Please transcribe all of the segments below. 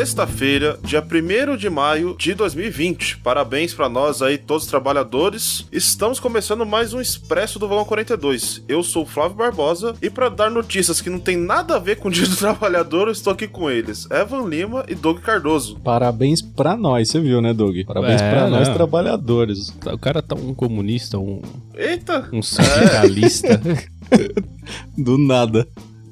sexta-feira, dia 1 de maio de 2020. Parabéns para nós aí, todos os trabalhadores. Estamos começando mais um Expresso do Vagão 42. Eu sou o Flávio Barbosa e para dar notícias que não tem nada a ver com o Dia do Trabalhador, eu estou aqui com eles, Evan Lima e Doug Cardoso. Parabéns para nós, você viu, né, Doug? Parabéns é, para nós trabalhadores. O cara tá um comunista, um Eita, um sindicalista. Do nada.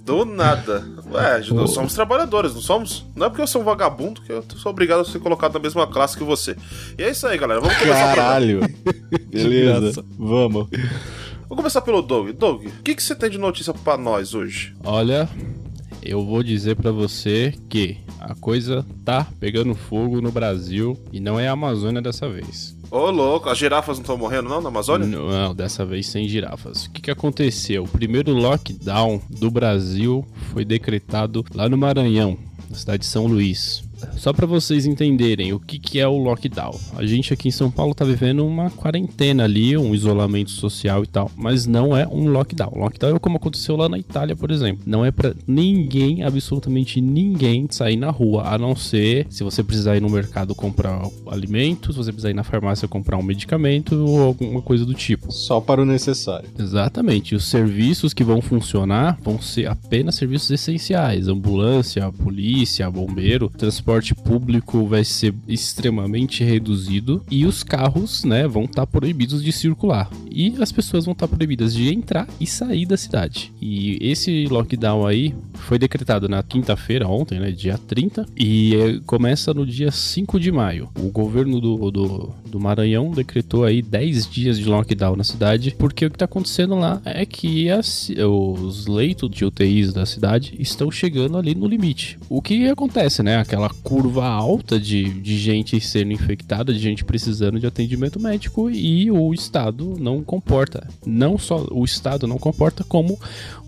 Do nada. Ué, nós somos trabalhadores, não somos? Não é porque eu sou um vagabundo que eu sou obrigado a ser colocado na mesma classe que você. E é isso aí, galera. Vamos começar Caralho. Beleza. Vamos. Vou começar pelo Doug. Doug, o que, que você tem de notícia para nós hoje? Olha, eu vou dizer para você que a coisa tá pegando fogo no Brasil e não é a Amazônia dessa vez. Ô, louco, as girafas não estão morrendo não na Amazônia? Não, dessa vez sem girafas. O que, que aconteceu? O primeiro lockdown do Brasil foi decretado lá no Maranhão, na cidade de São Luís. Só para vocês entenderem o que, que é o lockdown. A gente aqui em São Paulo tá vivendo uma quarentena ali, um isolamento social e tal, mas não é um lockdown. Lockdown é como aconteceu lá na Itália, por exemplo. Não é para ninguém, absolutamente ninguém, sair na rua, a não ser se você precisar ir no mercado comprar alimentos, se você precisar ir na farmácia comprar um medicamento ou alguma coisa do tipo. Só para o necessário. Exatamente. Os serviços que vão funcionar vão ser apenas serviços essenciais: ambulância, polícia, bombeiro, transporte transporte público vai ser extremamente reduzido e os carros, né, vão estar tá proibidos de circular. E as pessoas vão estar tá proibidas de entrar e sair da cidade. E esse lockdown aí foi decretado na quinta-feira, ontem, né, dia 30, e é, começa no dia 5 de maio. O governo do, do, do Maranhão decretou aí 10 dias de lockdown na cidade, porque o que está acontecendo lá é que as, os leitos de UTIs da cidade estão chegando ali no limite. O que acontece, né? Aquela curva alta de, de gente sendo infectada, de gente precisando de atendimento médico e o Estado não comporta. Não só o Estado não comporta, como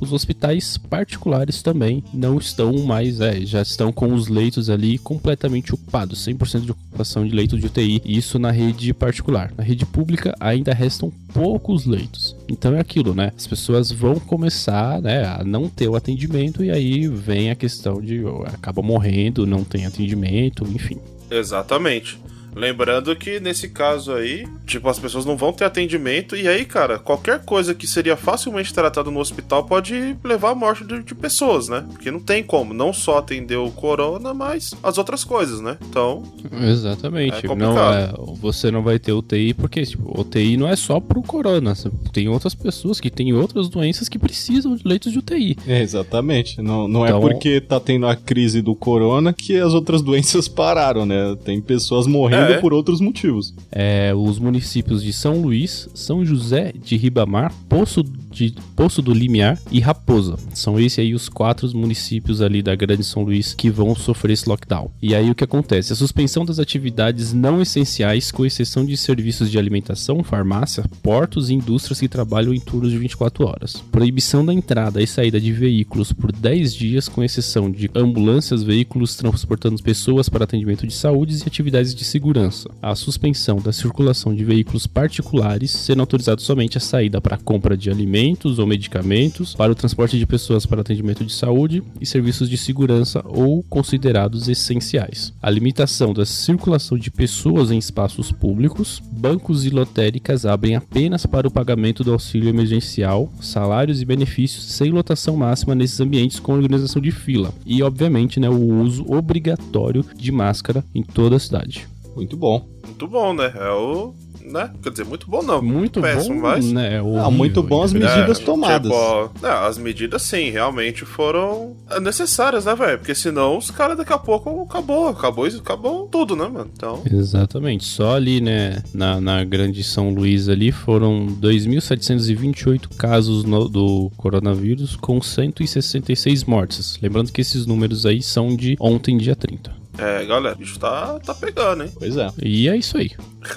os hospitais particulares também não estão mais, é, já estão com os leitos ali completamente ocupados, 100% de ocupação de leitos de UTI, isso na rede particular. Na rede pública ainda restam poucos leitos. Então é aquilo, né? As pessoas vão começar, né, a não ter o atendimento e aí vem a questão de acaba morrendo, não tem atendimento, enfim. Exatamente. Lembrando que nesse caso aí, tipo, as pessoas não vão ter atendimento e aí, cara, qualquer coisa que seria facilmente tratada no hospital pode levar à morte de, de, pessoas, né? Porque não tem como, não só atender o corona, mas as outras coisas, né? Então. Exatamente. É não, é, você não vai ter UTI porque, tipo, UTI não é só pro corona. Tem outras pessoas que têm outras doenças que precisam de leitos de UTI. É, exatamente. Não, não é então... é porque tá tendo a crise do corona que as outras doenças pararam, né? Tem pessoas morrendo é. por outros motivos. É, os municípios de São Luís, São José de Ribamar, Poço de Poço do Limiar e Raposa. São esses aí os quatro municípios ali da Grande São Luís que vão sofrer esse lockdown. E aí o que acontece? A suspensão das atividades não essenciais, com exceção de serviços de alimentação, farmácia, portos e indústrias que trabalham em turnos de 24 horas. Proibição da entrada e saída de veículos por 10 dias, com exceção de ambulâncias, veículos transportando pessoas para atendimento de saúde e atividades de segurança. A suspensão da circulação de veículos particulares, sendo autorizado somente a saída para compra de alimentos alimentos ou medicamentos, para o transporte de pessoas para atendimento de saúde e serviços de segurança ou considerados essenciais. A limitação da circulação de pessoas em espaços públicos, bancos e lotéricas abrem apenas para o pagamento do auxílio emergencial, salários e benefícios sem lotação máxima nesses ambientes com organização de fila e, obviamente, né, o uso obrigatório de máscara em toda a cidade. Muito bom. Muito bom, né? É o né? Quer dizer, muito bom não. Muito péssimo, bom, mas... né? É horrível, muito bom as medidas é, tomadas. Tipo, as medidas, sim, realmente foram necessárias, né, velho? Porque senão os caras daqui a pouco acabou, acabou, acabou tudo, né, mano? Então... Exatamente. Só ali, né, na, na grande São Luís ali foram 2.728 casos no, do coronavírus com 166 mortes. Lembrando que esses números aí são de ontem, dia 30. É, galera, o bicho tá, tá pegando, hein? Pois é. E é isso aí.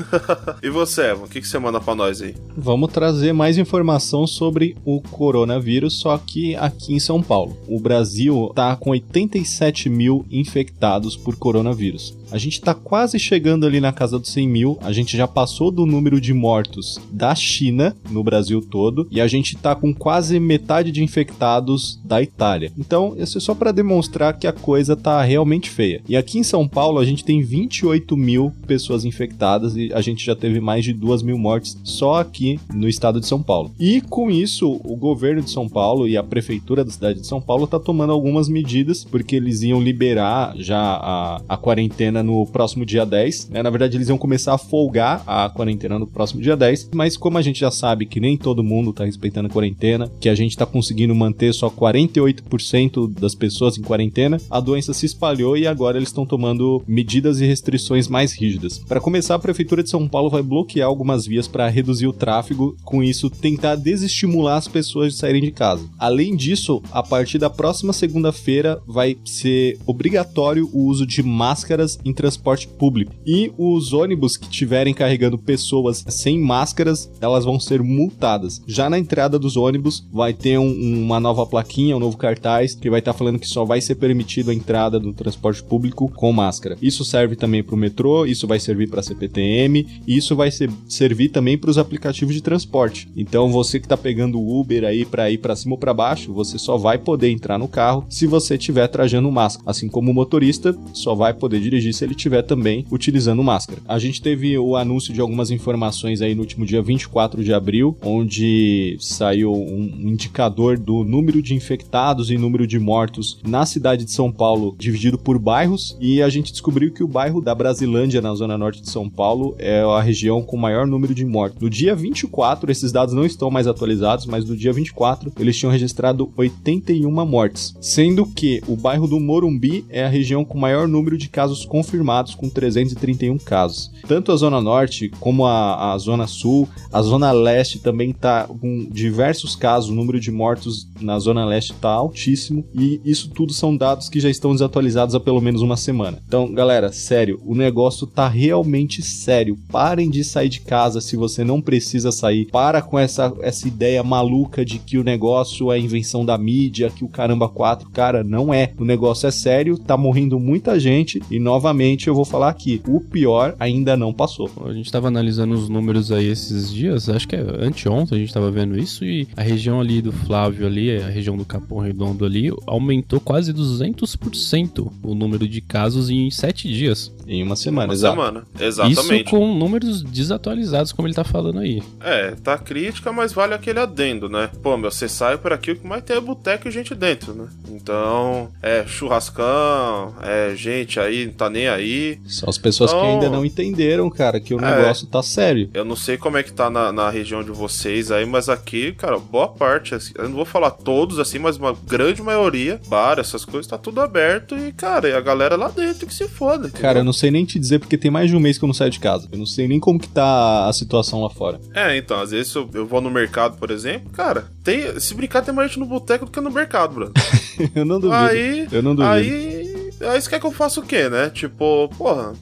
e você, Evan, o que, que você manda pra nós aí? Vamos trazer mais informação sobre o coronavírus, só que aqui em São Paulo. O Brasil tá com 87 mil infectados por coronavírus. A gente tá quase chegando ali na casa dos 100 mil. A gente já passou do número de mortos da China no Brasil todo. E a gente tá com quase metade de infectados da Itália. Então, isso é só para demonstrar que a coisa tá realmente feia. E aqui Aqui em São Paulo, a gente tem 28 mil pessoas infectadas e a gente já teve mais de 2 mil mortes só aqui no estado de São Paulo. E com isso, o governo de São Paulo e a prefeitura da cidade de São Paulo tá tomando algumas medidas, porque eles iam liberar já a, a quarentena no próximo dia 10. Né? Na verdade, eles iam começar a folgar a quarentena no próximo dia 10, mas como a gente já sabe que nem todo mundo tá respeitando a quarentena, que a gente tá conseguindo manter só 48% das pessoas em quarentena, a doença se espalhou e agora eles estão tomando medidas e restrições mais rígidas. Para começar, a prefeitura de São Paulo vai bloquear algumas vias para reduzir o tráfego, com isso tentar desestimular as pessoas de saírem de casa. Além disso, a partir da próxima segunda-feira vai ser obrigatório o uso de máscaras em transporte público. E os ônibus que estiverem carregando pessoas sem máscaras, elas vão ser multadas. Já na entrada dos ônibus vai ter um, uma nova plaquinha, um novo cartaz que vai estar tá falando que só vai ser permitido a entrada do transporte público com máscara. Isso serve também para o metrô, isso vai servir para a CPTM, e isso vai ser, servir também para os aplicativos de transporte. Então você que está pegando o Uber aí para ir para cima ou para baixo, você só vai poder entrar no carro se você estiver trajando máscara. Assim como o motorista só vai poder dirigir se ele estiver também utilizando máscara. A gente teve o anúncio de algumas informações aí no último dia 24 de abril, onde saiu um indicador do número de infectados e número de mortos na cidade de São Paulo, dividido por bairros, e a gente descobriu que o bairro da Brasilândia, na zona norte de São Paulo, é a região com maior número de mortos. No dia 24, esses dados não estão mais atualizados, mas no dia 24 eles tinham registrado 81 mortes, sendo que o bairro do Morumbi é a região com maior número de casos confirmados, com 331 casos. Tanto a zona norte como a, a zona sul, a zona leste também está com diversos casos, o número de mortos na zona leste está altíssimo e isso tudo são dados que já estão desatualizados há pelo menos uma semana. Então, galera, sério, o negócio tá realmente sério. Parem de sair de casa se você não precisa sair. Para com essa, essa ideia maluca de que o negócio é invenção da mídia, que o caramba 4, cara, não é. O negócio é sério, tá morrendo muita gente e novamente eu vou falar aqui, o pior ainda não passou. A gente tava analisando os números aí esses dias, acho que é anteontem a gente tava vendo isso e a região ali do Flávio ali, a região do Capão Redondo ali, aumentou quase 200% o número de casos em sete dias. Em uma semana, Uma exato. semana. Exatamente. Isso com números desatualizados, como ele tá falando aí. É, tá crítica, mas vale aquele adendo, né? Pô, meu, você sai por aqui, o que mais tem é boteco e gente dentro, né? Então, é churrascão, é gente aí, não tá nem aí. São as pessoas que Então- ainda não entenderam, cara, que o É. negócio tá sério. Eu não sei como é que tá na, na região de vocês aí, mas aqui, cara, boa parte, assim, eu não vou falar todos assim, mas uma grande maioria, bar, essas coisas, tá tudo aberto e, cara, e a galera lá dentro que se foda. entendeu? Cara, eu não sei nem te dizer porque tem mais de um mês que eu não saio de casa. Eu não sei nem como que tá a situação lá fora. É, então, às vezes eu, eu vou no mercado, por exemplo, cara, tem, se brincar tem mais gente no boteco do que no mercado, brother. eu não duvido. Aí, eu não duvido. aí, aí você quer que eu faça o quê, né? Tipo, porra,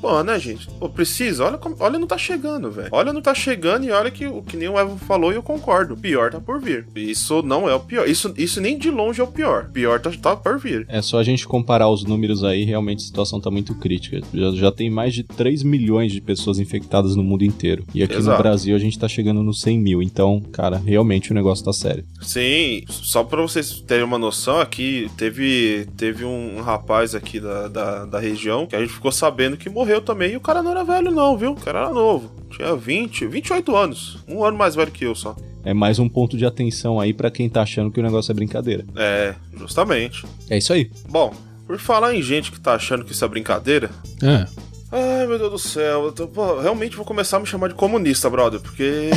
porra, né, gente? Pô, precisa, olha, como- olha não tá chegando, velho. Olha não tá chegando e olha que o que nem o Evo falou e eu concordo. O pior tá por vir. Isso não é o pior. Isso, isso nem de longe é o pior. O pior tá, tá por vir. É só a gente comparar os números aí, realmente a situação tá muito crítica. Já, já tem mais de 3 milhões de pessoas infectadas no mundo inteiro. E aqui Exato. no Brasil a gente tá chegando nos 100 mil. Então, cara, realmente o negócio tá sério. Sim, só pra vocês terem uma noção, aqui teve, teve um, um rapaz aqui da, da, da região que a gente ficou sabendo que morreu também. E o cara não era velho, não, viu? O cara era novo. Tinha 20, 28 anos. Um ano mais velho que eu só. É mais um ponto de atenção aí pra quem tá achando que o negócio é brincadeira. É, justamente. É isso aí. Bom, por falar em gente que tá achando que isso é brincadeira. É. Ai, meu Deus do céu. Eu tô, pô, realmente vou começar a me chamar de comunista, brother, porque.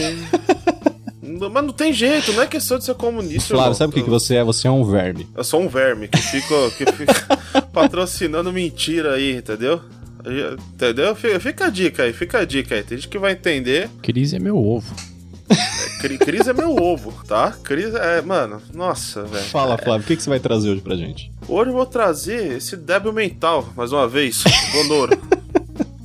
Não- Mas não tem jeito, não é questão de ser comunista. Irmão. sabe o que, que você é? Você é um verme. Eu sou um verme que fica, que fica patrocinando mentira aí, entendeu? Entendeu? Fica, a dica aí, fica a dica aí. Tem gente que vai entender. Crise é meu ovo. Cri- Cris é meu ovo, tá? Cris é. Mano, nossa, velho. Fala, Flávio, o que, que você vai trazer hoje pra gente? Hoje eu vou trazer esse débil mental, mais uma vez, Bonoro.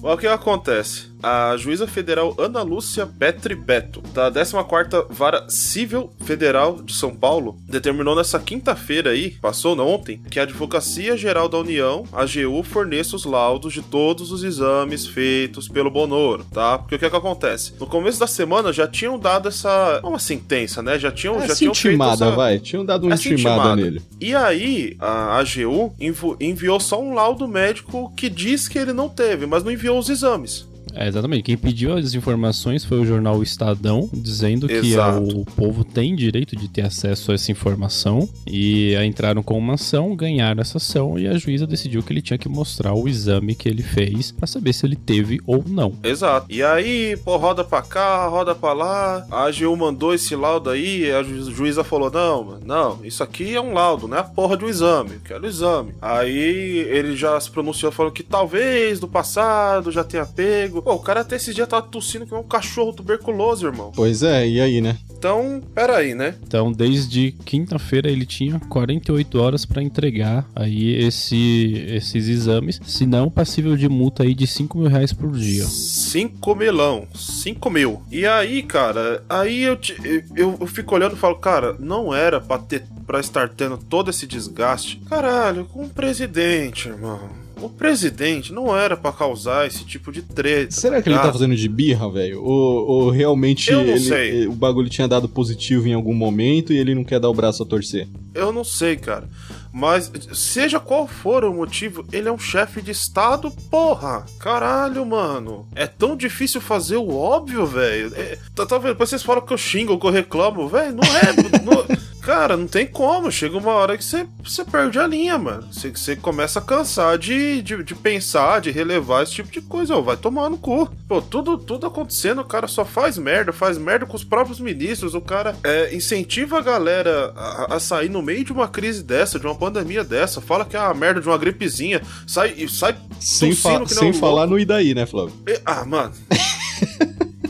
Olha o que acontece. A juíza federal Ana Lúcia Petri Beto, da 14ª Vara Civil Federal de São Paulo, determinou nessa quinta-feira aí, passou não, ontem, que a Advocacia Geral da União, a AGU, forneça os laudos de todos os exames feitos pelo Bonoro, tá? Porque o que é que acontece? No começo da semana já tinham dado essa, uma sentença, né? Já tinham, Essa já tinham feito intimada, essa... vai. Tinham dado uma essa intimada, intimada. nele. E aí, a AGU enviou só um laudo médico que diz que ele não teve, mas não enviou os exames. É, exatamente. Quem pediu as informações foi o jornal Estadão, dizendo que Exato. o povo tem direito de ter acesso a essa informação. E entraram com uma ação, ganharam essa ação e a juíza decidiu que ele tinha que mostrar o exame que ele fez pra saber se ele teve ou não. Exato. E aí, pô, roda pra cá, roda pra lá. A AGU mandou esse laudo aí, a ju- juíza falou: não, mano, não, isso aqui é um laudo, não é a porra de um exame. Eu quero o exame. Aí ele já se pronunciou falando que talvez no passado já tenha pego. Pô, o cara até esse dia tava tossindo que é um cachorro tuberculoso, irmão. Pois é, e aí, né? Então, peraí, né? Então, desde quinta-feira ele tinha 48 horas pra entregar aí esse, esses exames, senão passível de multa aí de 5 mil reais por dia. 5 milão, 5 mil. E aí, cara, aí eu, te- eu, eu fico olhando e falo, cara, não era pra, ter, pra estar tendo todo esse desgaste. Caralho, com o presidente, irmão. O presidente não era pra causar esse tipo de treta. Será que ele tá fazendo de birra, velho? Ou, ou realmente ele- eh, o bagulho tinha dado positivo em algum momento e ele não quer dar o braço a torcer? Eu não sei, cara. Mas, seja qual for o motivo, ele é um chefe de estado, porra. Caralho, mano. É tão difícil fazer o óbvio, velho. É, tá, tá vendo? Depois vocês falam que eu xingo, que eu reclamo, velho. Não é. não- cara, não tem como. Chega uma hora que você, você perde a linha, mano. Você, você começa a cansar de, de, de pensar, de relevar esse tipo de coisa. Ó, vai tomar no cu. Pô, tudo, tudo acontecendo, o cara só faz merda, faz merda com os próprios ministros. O cara é, incentiva a galera a, a sair no meio de uma crise dessa, de uma pandemia dessa. Fala que é a merda de uma gripezinha. Sai, sai Sem, fa- sem falar no e daí, né, Flávio? E- Ah, mano.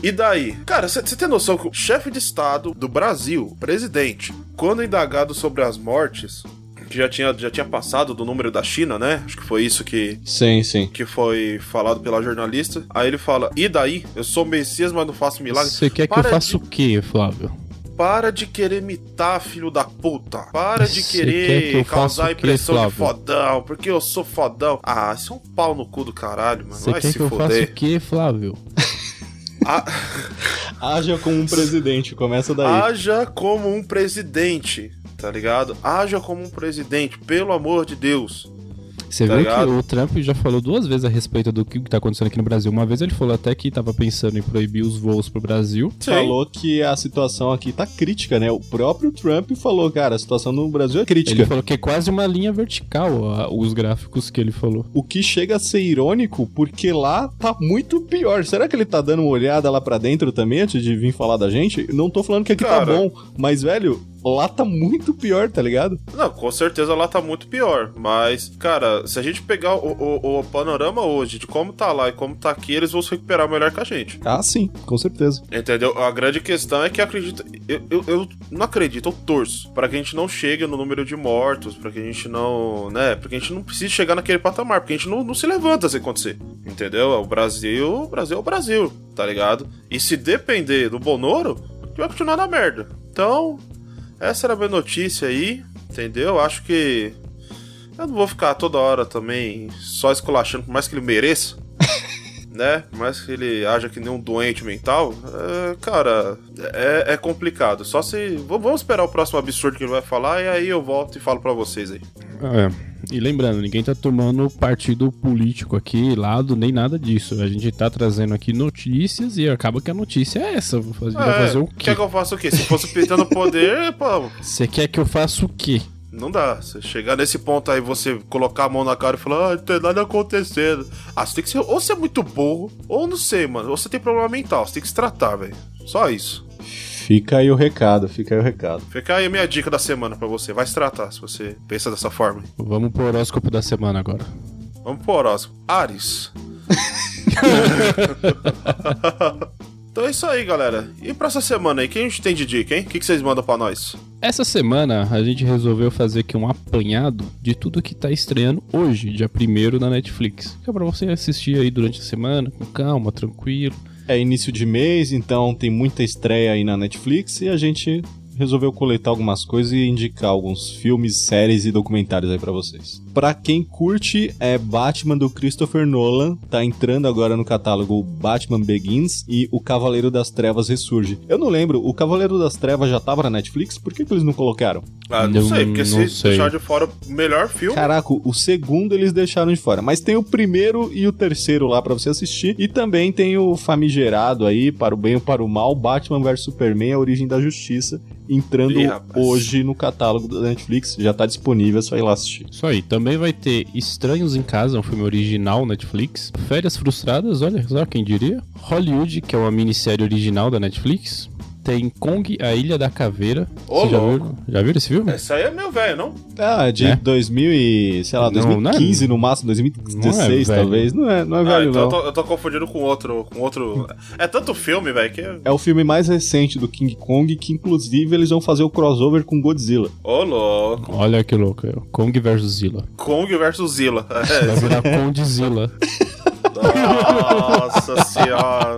E daí? Cara, você tem noção que o chefe de Estado do Brasil, presidente, quando indagado sobre as mortes, que já tinha, já tinha passado do número da China, né? Acho que foi isso que, Sim, sim. que foi falado pela jornalista. Aí ele fala: E daí? Eu sou Messias, mas não faço milagre. Você quer que Para eu faça de- o quê, Flávio? Para de querer imitar, filho da puta. Para de querer que causar a quê, impressão de fodão, porque eu sou fodão. Ah, isso é um pau no cu do caralho, mano. Você quer se que eu faça foder. o quê, Flávio? Haja como um presidente, começa daí. haja como um presidente, tá ligado? Haja como um presidente, pelo amor de Deus. Você Tá viu ligado? que o Trump já falou duas vezes a respeito do que tá acontecendo aqui no Brasil. Uma vez ele falou até que tava pensando em proibir os voos pro Brasil. Sim. Falou que a situação aqui tá crítica, né? O próprio Trump falou, cara, a situação no Brasil é crítica. Ele falou que é quase uma linha vertical a- os gráficos que ele falou. O que chega a ser irônico, porque lá tá muito pior. Será que ele tá dando uma olhada lá pra dentro também antes de vir falar da gente? Não tô falando que aqui tá Cara. bom, mas, velho, lá tá muito pior, tá ligado? Não, com certeza lá tá muito pior. Mas, cara, se a gente pegar o, o- o panorama hoje de como tá lá e como tá aqui, eles vão se recuperar melhor que a gente. Ah, sim, com certeza. Entendeu? A grande questão é que acredita. Eu, eu, eu não acredito, eu torço. Pra que a gente não chegue no número de mortos, pra que a gente não. né? Pra que a gente não precise chegar naquele patamar, porque a gente não, não se levanta se acontecer. Entendeu? O Brasil. O Brasil é o Brasil, tá ligado? E se depender do Bonoro, vai continuar na merda. Então, essa era a minha notícia aí, entendeu? Acho que. Eu não vou ficar toda hora também só esculachando, por mais que ele mereça né? Por mais que ele haja que nem um doente mental, é, cara, é, é complicado. Só se. Vamos esperar o próximo absurdo que ele vai falar e aí eu volto e falo pra vocês aí. É. E lembrando, ninguém tá tomando partido político aqui, lado, nem nada disso. A gente tá trazendo aqui notícias e acaba que a notícia é essa. Vou fazer, vai fazer o quê? Quer que eu faça o quê? Se fosse pitando poder, pô, Você quer que eu faça o quê? não dá. Você chegar nesse ponto aí, você colocar a mão na cara e falar, ah, não tem nada acontecendo. Ah, você tem que ser. Ou você é muito burro, ou não sei, mano. Ou você tem problema mental, você tem que se tratar, velho. Só isso. Fica aí o recado, fica aí o recado. Fica aí a minha dica da semana pra você. Vai se tratar se você pensa dessa forma. Vamos pro horóscopo da semana agora. Vamos pro horóscopo. Ares. então é isso aí, galera. E pra essa semana aí, quem a gente tem de dica, hein? O que, que vocês mandam pra nós? Essa semana a gente resolveu fazer aqui um apanhado de tudo que tá estreando hoje, dia 1 na Netflix. Que é pra você assistir aí durante a semana, com calma, tranquilo. É início de mês, então tem muita estreia aí na Netflix e a gente resolveu coletar algumas coisas e indicar alguns filmes, séries e documentários aí pra vocês. Pra quem curte, é Batman do Christopher Nolan, tá entrando agora no catálogo Batman Begins e O Cavaleiro das Trevas ressurge. Eu não lembro, o Cavaleiro das Trevas já tava na Netflix? Por que, que eles não colocaram? Ah, não, Não- sei, porque não se sei. deixar de fora o melhor filme. Caraca, o segundo eles deixaram de fora, mas tem o primeiro e o terceiro lá pra você assistir e também tem o famigerado aí, para o bem ou para o mal, Batman vs Superman, a origem da justiça, entrando Ih, hoje no catálogo da Netflix, já tá disponível, é só ir lá assistir. Isso aí. Também vai ter Estranhos em Casa, um filme original Netflix. Férias Frustradas, olha só quem diria. Hollywood, que é uma minissérie original da Netflix. Tem Kong, a Ilha da Caveira. Ô, já viram, já viram esse filme? Esse aí é meu velho, não? Ah, de É? 2000 e, sei lá, Não, 2015 não no máximo, 2016 Não é talvez, não é, não é Ah, velho então não. eu tô, eu tô confundindo com outro. Com outro... É tanto filme, velho, que. É o filme mais recente do King Kong, que inclusive eles vão fazer o crossover com Godzilla. Ô, louco. Olha que louco. é. Kong versus Zilla. Kong versus Zilla. Vai É, virar Condzilla. nossa senhora.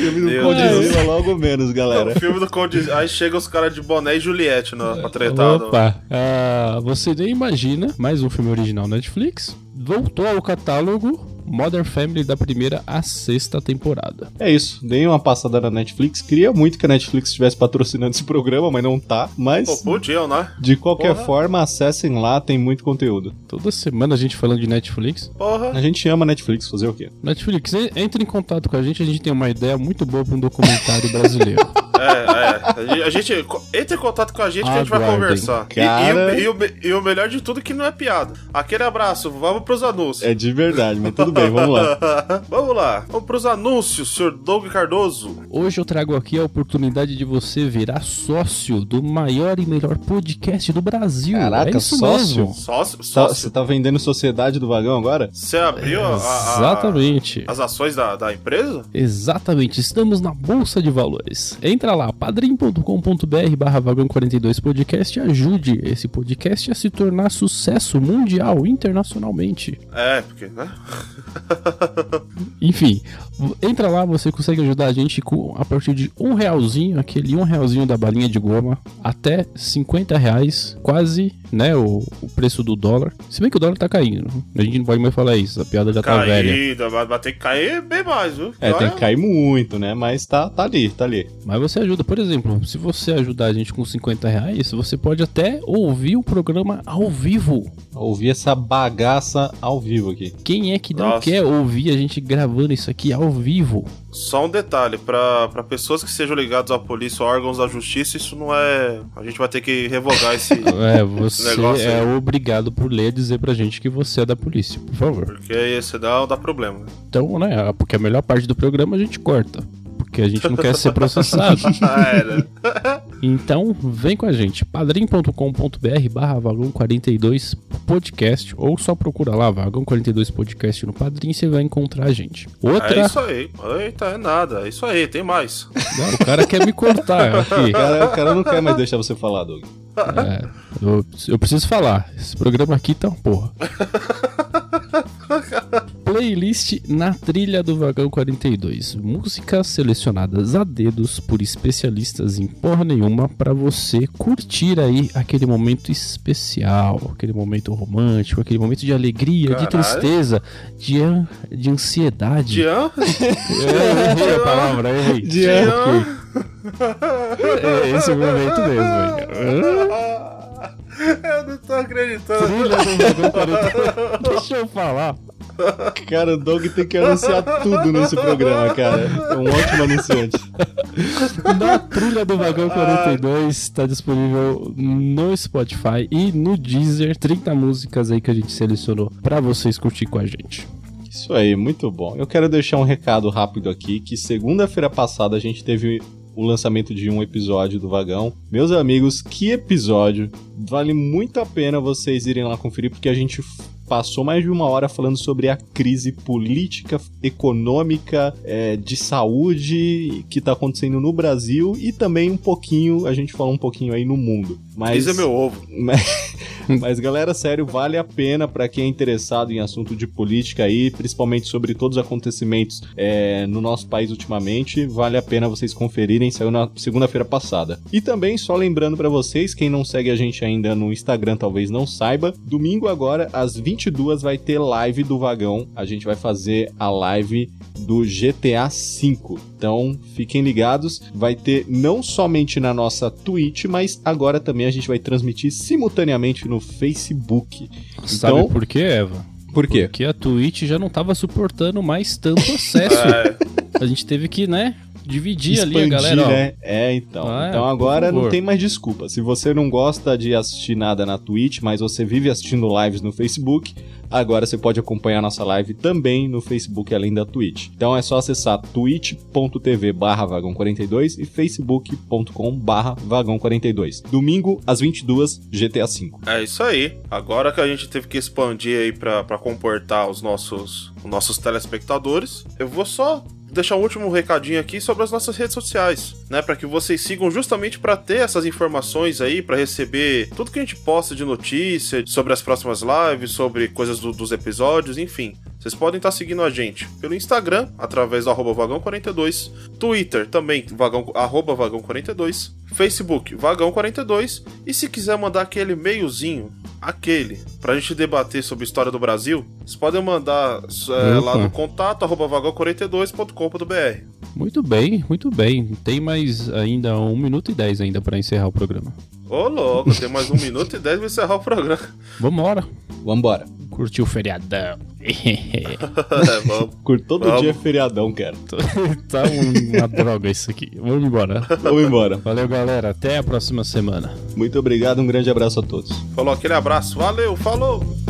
Filme do Meu Godzilla logo menos, galera. O filme do Code. Aí chega os caras de boné e Juliette no, pra tretar. no- Opa, ah, você nem imagina, mais um filme original Netflix, voltou ao catálogo Modern Family da primeira à sexta temporada. É isso, dei uma passada na Netflix. Queria muito que a Netflix estivesse patrocinando esse programa, mas não tá. Mas, Pô, podiam, né? de qualquer porra. forma, acessem lá, tem muito conteúdo. Toda semana a gente falando de Netflix. Porra. A gente ama Netflix, fazer o quê? Netflix, en- entre em contato com a gente, a gente tem uma ideia muito boa para um documentário brasileiro. É, é. A gente. Entre em contato com a gente que a gente vai Aguardem. conversar. E- Cara. E, o, e o e o melhor de tudo é que não é piada. Aquele abraço, vamos pros anúncios. É de verdade, mas tudo bem, vamos lá. vamos lá, vamos pros anúncios, senhor Doug Cardoso. Hoje eu trago aqui a oportunidade de você virar sócio do maior e melhor podcast do Brasil. Caraca, é isso sócio? mesmo. Sócio? Tá- sócio. Você tá vendendo Sociedade do Vagão agora? Você abriu a- a- Exatamente. as ações da, da empresa? Exatamente, estamos na Bolsa de Valores. Entra lá, padrim.com.br barra vagão 42 podcast e ajude esse podcast a se tornar sucesso mundial, internacionalmente. É, porque, né? Enfim, entra lá, você consegue ajudar a gente com a partir de um realzinho, aquele um realzinho da balinha de goma, até 50 reais, quase, né, o, o preço do dólar. Se bem que o dólar tá caindo, a gente não pode mais falar isso, a piada já tá velha. Caída, vai, vai ter que cair bem mais, viu? É, tem Olha, que cair muito, né? Mas tá, tá ali, tá ali. Mas você ajuda, por exemplo, se você ajudar a gente com 50 reais, você pode até ouvir o programa ao vivo. Ouvir essa bagaça ao vivo aqui. Quem é que não Nossa. quer ouvir a gente gravando isso aqui ao vivo? Só um detalhe, pra, pra pessoas que sejam ligadas à polícia ou órgãos da justiça, isso não é. A gente vai ter que revogar esse. É, você negócio é aí. obrigado por ler dizer pra gente que você é da polícia, por favor. Porque aí senão dá problema. né? Então, né, porque a melhor parte do programa a gente corta. Porque a gente não quer ser processado. É, né? Então, vem com a gente. padrim.com.br barra vagão 42 podcast. Ou só procura lá, vagão 42 podcast no Padrim, você vai encontrar a gente. Outra. É isso aí. Eita, é nada. É isso aí, tem mais. Não, o cara quer me cortar aqui. O cara, o cara não quer mais deixar você falar, Doug. É, eu, eu preciso falar. Esse programa aqui tá uma porra. Playlist na trilha do Vagão 42. Músicas selecionadas a dedos por especialistas em porra nenhuma pra você curtir aí aquele momento especial, aquele momento romântico, aquele momento de alegria, de Caralho. tristeza, de, an- de ansiedade. Jean? Eu errei a palavra, eu errei. Jean? Ok. É esse o momento mesmo, velho. Eu não tô acreditando. Trilha do Vagão 42. Deixa eu falar. Cara, o Doug tem que anunciar tudo nesse programa, cara. É um ótimo anunciante. Na trilha do Vagão 42 está disponível no Spotify e no Deezer 30 músicas aí que a gente selecionou pra vocês curtir com a gente. Isso aí, muito bom. Eu quero deixar um recado rápido aqui, que segunda-feira passada a gente teve o lançamento de um episódio do Vagão. Meus amigos, que episódio! Vale muito a pena vocês irem lá conferir, porque a gente passou mais de uma hora falando sobre a crise política, econômica, é, de saúde que está acontecendo no Brasil e também um pouquinho, a gente falou um pouquinho aí no mundo. Mas, Crise é meu ovo. Mas, mas galera, sério, vale a pena para quem é interessado em assunto de política aí, principalmente sobre todos os acontecimentos é, no nosso país ultimamente, vale a pena vocês conferirem, saiu na segunda-feira passada. E também, só lembrando para vocês, quem não segue a gente ainda no Instagram talvez não saiba, domingo agora, às 20 22 vai ter live do Vagão. A gente vai fazer a live do GTA V. Então, fiquem ligados. Vai ter não somente na nossa Twitch, mas agora também a gente vai transmitir simultaneamente no Facebook. Sabe então, por quê, Eva? Por quê? Porque a Twitch já não tava suportando mais tanto acesso. É, A gente teve que, né, dividir ali Expandir, a galera. ó. né? É, então. Ah, então agora não tem mais desculpa. Se você não gosta de assistir nada na Twitch, mas você vive assistindo lives no Facebook, agora você pode acompanhar nossa live também no Facebook além da Twitch. Então é só acessar twitch.tv barra vagão42 e facebook.com barra vagão42. Domingo, às 22, GTA V. é isso aí. Agora que a gente teve que expandir aí pra, pra comportar os nossos, os nossos telespectadores, eu vou só deixar um último recadinho aqui sobre as nossas redes sociais, né, Pra que vocês sigam justamente pra ter essas informações aí, pra receber tudo que a gente posta de notícia sobre as próximas lives, sobre coisas do- dos episódios, enfim. Vocês podem estar seguindo a gente pelo Instagram, através do arroba vagão42, Twitter também, vagão, arroba vagão42, Facebook, vagão42, e se quiser mandar aquele e-mailzinho, aquele, pra gente debater sobre a história do Brasil, vocês podem mandar é, lá no contato, arroba vagão42.com.br. Muito bem, muito bem. Tem mais ainda um minuto e dez ainda pra encerrar o programa. Ô louco, tem mais um minuto e dez pra encerrar o programa. Vambora. Vambora. Curtiu o feriadão. É, vamos. Todo Vamos. dia é feriadão, cara. tá uma droga isso aqui. Vamos embora. Vamos embora. Valeu, galera. Até a próxima semana. Muito obrigado, um grande abraço a todos. Falou aquele abraço, valeu, falou!